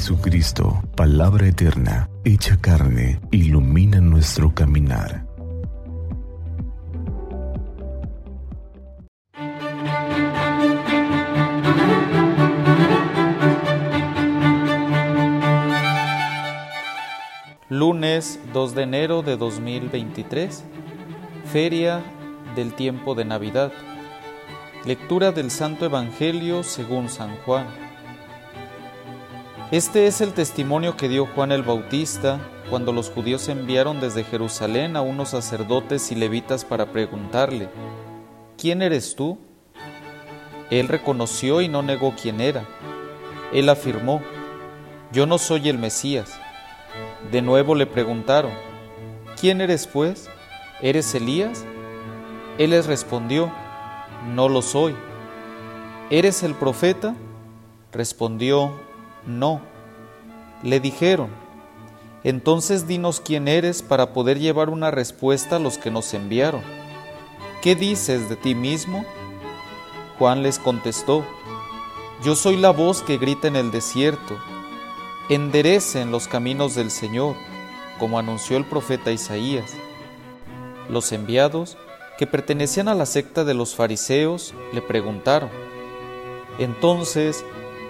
Jesucristo, palabra eterna, hecha carne, ilumina nuestro caminar. Lunes 2 de enero de 2023, Feria del tiempo de Navidad. Lectura del Santo Evangelio según San Juan. Este es el testimonio que dio Juan el Bautista cuando los judíos enviaron desde Jerusalén a unos sacerdotes y levitas para preguntarle, ¿quién eres tú? Él reconoció y no negó quién era. Él afirmó, yo no soy el Mesías. De nuevo le preguntaron, ¿quién eres pues? ¿Eres Elías? Él les respondió, no lo soy. ¿Eres el profeta? Respondió, no. Le dijeron, entonces dinos quién eres para poder llevar una respuesta a los que nos enviaron. ¿Qué dices de ti mismo? Juan les contestó, yo soy la voz que grita en el desierto, enderecen los caminos del Señor, como anunció el profeta Isaías. Los enviados, que pertenecían a la secta de los fariseos, le preguntaron, entonces,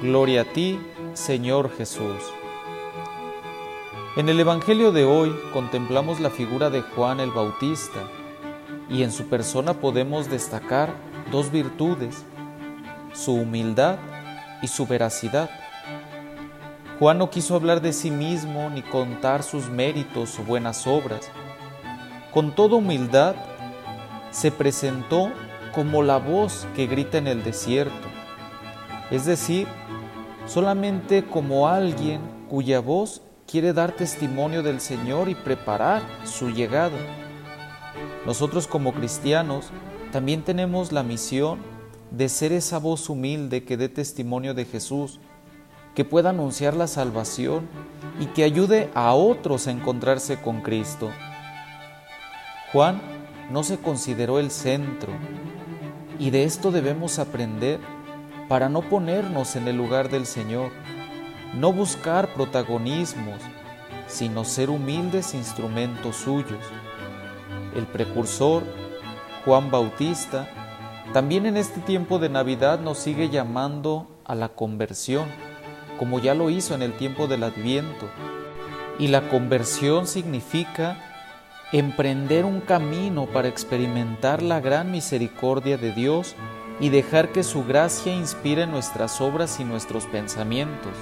Gloria a ti, Señor Jesús. En el Evangelio de hoy contemplamos la figura de Juan el Bautista y en su persona podemos destacar dos virtudes, su humildad y su veracidad. Juan no quiso hablar de sí mismo ni contar sus méritos o buenas obras. Con toda humildad se presentó como la voz que grita en el desierto, es decir, solamente como alguien cuya voz quiere dar testimonio del Señor y preparar su llegada. Nosotros como cristianos también tenemos la misión de ser esa voz humilde que dé testimonio de Jesús, que pueda anunciar la salvación y que ayude a otros a encontrarse con Cristo. Juan no se consideró el centro y de esto debemos aprender para no ponernos en el lugar del Señor, no buscar protagonismos, sino ser humildes instrumentos suyos. El precursor, Juan Bautista, también en este tiempo de Navidad nos sigue llamando a la conversión, como ya lo hizo en el tiempo del Adviento. Y la conversión significa emprender un camino para experimentar la gran misericordia de Dios y dejar que su gracia inspire nuestras obras y nuestros pensamientos.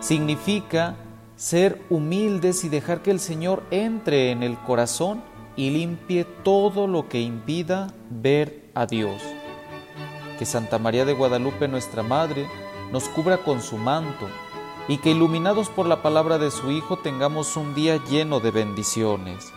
Significa ser humildes y dejar que el Señor entre en el corazón y limpie todo lo que impida ver a Dios. Que Santa María de Guadalupe, nuestra Madre, nos cubra con su manto y que iluminados por la palabra de su Hijo tengamos un día lleno de bendiciones.